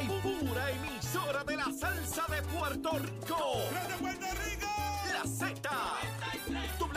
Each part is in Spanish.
única y pura emisora de la salsa de Puerto Rico. ¡Desde Puerto Rico! La Z.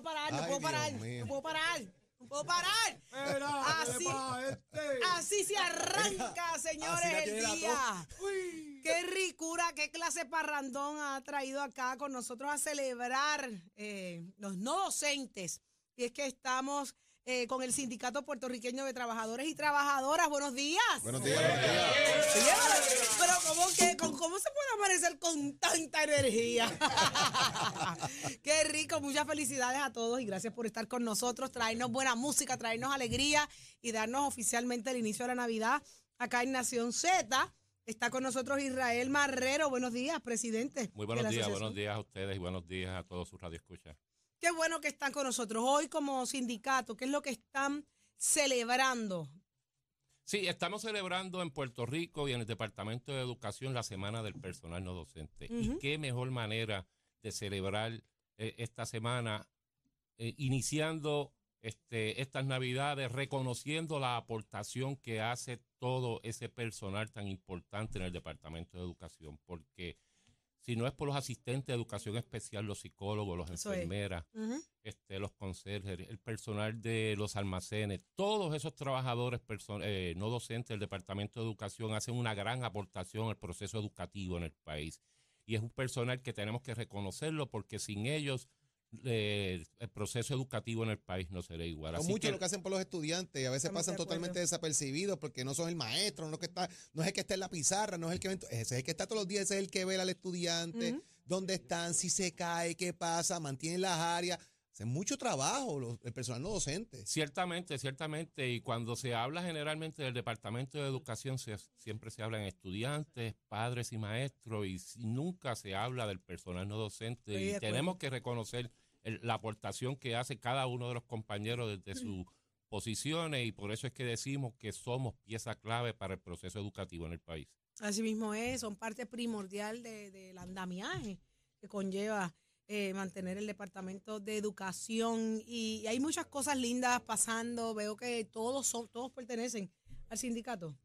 Puedo parar, no Ay, puedo Dios parar. mío. No puedo parar. No puedo parar. Así- ¿qué pasa, este? Así se arranca, señores, el la día. Uy. Qué ricura, qué clase parrandón ha traído acá con nosotros a celebrar eh, los no docentes. Y es que estamos eh, con el Sindicato Puertorriqueño de Trabajadores y Trabajadoras. Buenos días. Buenos días, buenos días. Oye, pero ¿cómo, que, con- ¿cómo se puede amanecer con tanta energía? Qué rico, muchas felicidades a todos y gracias por estar con nosotros, traernos buena música, traernos alegría y darnos oficialmente el inicio de la Navidad acá en Nación Z. Está con nosotros Israel Marrero. Buenos días, presidente. Muy buenos días, buenos días a ustedes y buenos días a todos sus radioescuchas. Qué bueno que están con nosotros. Hoy como sindicato, ¿qué es lo que están celebrando? Sí, estamos celebrando en Puerto Rico y en el Departamento de Educación la Semana del Personal No Docente. Y qué mejor manera de celebrar eh, esta semana eh, iniciando este, estas Navidades, reconociendo la aportación que hace todo ese personal tan importante en el Departamento de Educación, porque si no es por los asistentes de educación especial, los psicólogos, es. enfermeras, este, los conserjes, el personal de los almacenes, todos esos trabajadores eh, no docentes del Departamento de Educación hacen una gran aportación al proceso educativo en el país. Y es un personal que tenemos que reconocerlo porque sin ellos eh, el proceso educativo en el país no será igual. Son Así mucho que- lo que hacen por los estudiantes y a veces pasan totalmente desapercibidos porque no son el maestro, no, que está, no es el que está en la pizarra, no es el que ese es el que está todos los días, ese es el que ve al estudiante, dónde están, si se cae, qué pasa, mantienen las áreas. Hacen mucho trabajo los- el personal no docente. Ciertamente, ciertamente. Y cuando se habla generalmente del Departamento de Educación, se- siempre se habla en estudiantes, padres y maestros, y nunca se habla del personal no docente. Y tenemos que reconocer el- la aportación que hace cada uno de los compañeros desde sus posiciones, y por eso es que decimos que somos pieza clave para el proceso educativo en el país. Así mismo es, son parte primordial de- del andamiaje que conlleva eh, mantener el Departamento de Educación y, hay muchas cosas lindas pasando. Veo que todos son, todos pertenecen al sindicato.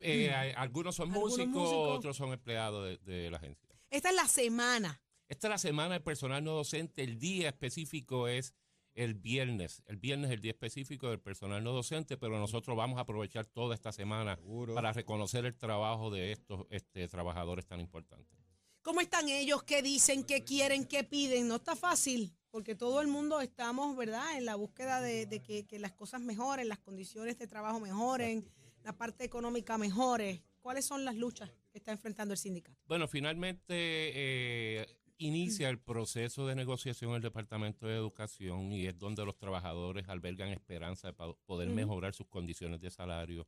Eh, hay- algunos son Algunos músicos, músicos. otros son empleados de- de la agencia. Esta es la semana. Esta es la semana del personal no docente. El día específico es el viernes. El viernes es el día específico del personal no docente, pero nosotros vamos a aprovechar toda esta semana Seguro. para reconocer el trabajo de estos este, trabajadores tan importantes. ¿Cómo están ellos? ¿Qué dicen? ¿Qué quieren? ¿Qué piden? No está fácil, porque todo el mundo estamos, ¿verdad?, en la búsqueda de, de que, que las cosas mejoren, las condiciones de trabajo mejoren, la parte económica mejore. ¿Cuáles son las luchas que está enfrentando el sindicato? Bueno, finalmente eh, inicia el proceso de negociación el Departamento de Educación y es donde los trabajadores albergan esperanza de poder mejorar sus condiciones de salario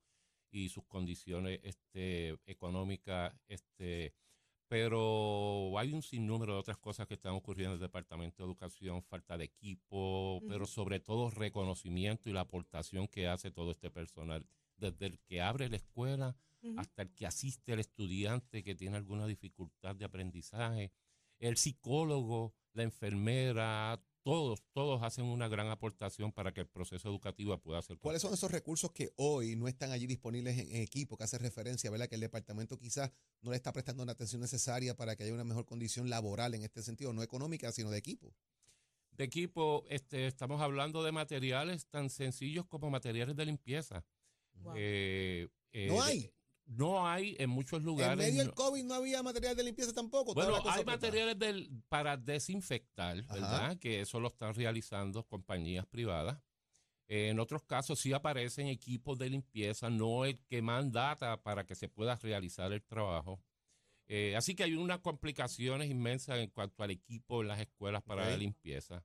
y sus condiciones este, económicas este, pero hay un sinnúmero de otras cosas que están ocurriendo en el Departamento de Educación, falta de equipo, pero sobre todo reconocimiento y la aportación que hace todo este personal, desde el que abre la escuela hasta el que asiste al estudiante que tiene alguna dificultad de aprendizaje, el psicólogo, la enfermera, todos, todos hacen una gran aportación para que el proceso educativo pueda ser ¿Cuáles son esos recursos que hoy no están allí disponibles en, en equipo que hace referencia, ¿verdad? Que el departamento quizás no le está prestando la atención necesaria para que haya una mejor condición laboral en este sentido, no económica, sino de equipo. de equipo, este, estamos hablando de materiales tan sencillos como materiales de limpieza. Wow. Eh. En muchos En lugares. medio del COVID no había material de limpieza tampoco. Bueno, hay materiales del, para desinfectar, Ajá. ¿verdad? Que eso lo están realizando compañías privadas. Eh, en otros casos sí aparecen equipos de limpieza, no el que mandata para que se pueda realizar el trabajo. Eh, así que hay unas complicaciones inmensas en cuanto al equipo en las escuelas para la limpieza.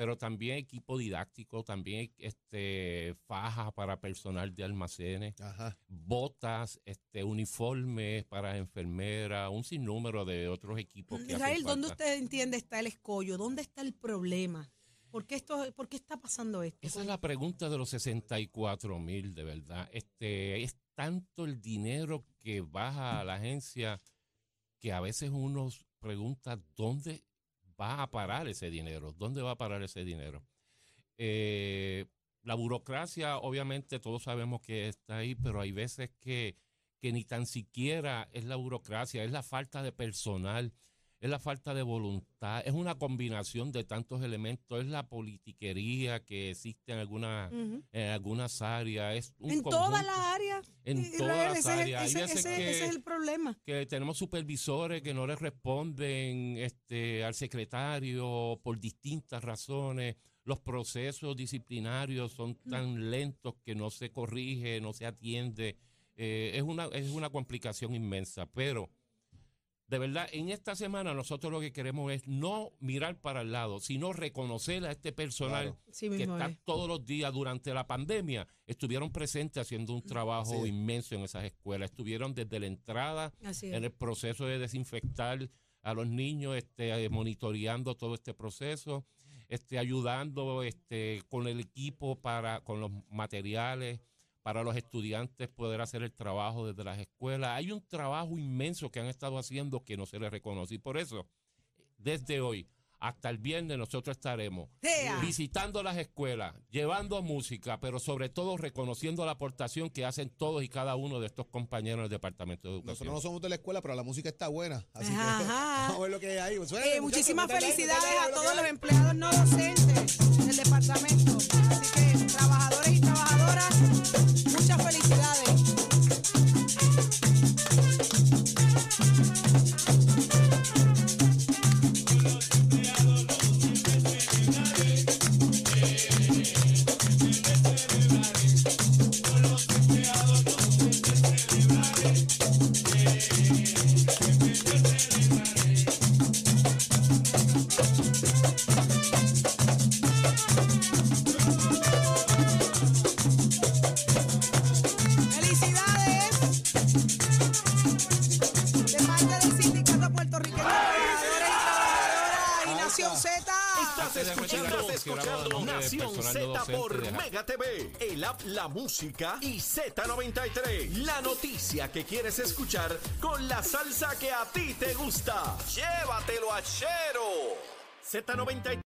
Pero también equipo didáctico, también este, fajas para personal de almacenes Ajá. botas, este, uniformes para enfermeras, un sinnúmero de otros equipos que Israel, ¿dónde usted entiende está el escollo? ¿Dónde está el problema? ¿Por qué, esto, ¿Por qué está pasando esto? Esa es la pregunta de los 64 mil, de verdad. Este, es tanto el dinero que baja a la agencia que a veces uno pregunta dónde va a parar ese dinero, dónde va a parar ese dinero. Eh, la burocracia, obviamente, todos sabemos que está ahí, pero hay veces que, que ni tan siquiera es la burocracia, es la falta de personal, es la falta de voluntad, es una combinación de tantos elementos, es la politiquería que existe en, alguna, en algunas áreas, es un En todas las áreas. en Israel, todas las áreas. Ese- ese- que- ese es el problema. que tenemos supervisores que no le responden este, al secretario por distintas razones. Los procesos disciplinarios son tan lentos que no se corrige, no se atiende. Eh, es, una, es una complicación inmensa, pero de verdad, en esta semana nosotros lo que queremos es no mirar para el lado, sino reconocer a este personal Claro. Sí que está es. todos los días durante la pandemia, estuvieron presentes haciendo un trabajo inmenso en esas escuelas. Estuvieron desde la entrada en el proceso de desinfectar a los niños, este, eh, monitoreando todo este proceso, este, ayudando este, con el equipo para, con los materiales para los estudiantes poder hacer el trabajo desde las escuelas. Hay un trabajo inmenso que han estado haciendo que no se les reconoce. Y por eso, desde hoy hasta el viernes nosotros estaremos visitando las escuelas, llevando música, pero sobre todo reconociendo la aportación que hacen todos y cada uno de estos compañeros del Departamento de Educación. Nosotros no somos de la escuela, pero la música está buena. Así que Ajá. vamos a ver lo que hay ahí. Suene, Eh, muchísimas felicidades a lo que todos los empleados no docentes del departamento. Así que, trabajadores y trabajadoras, muchas. ¡Felicidades! Nación Z. Estás escuchando, escuchando Nación Z por Mega TV, el app La Música y Z93. La noticia que quieres escuchar con la salsa que a ti te gusta. Llévatelo a Chero. Z93.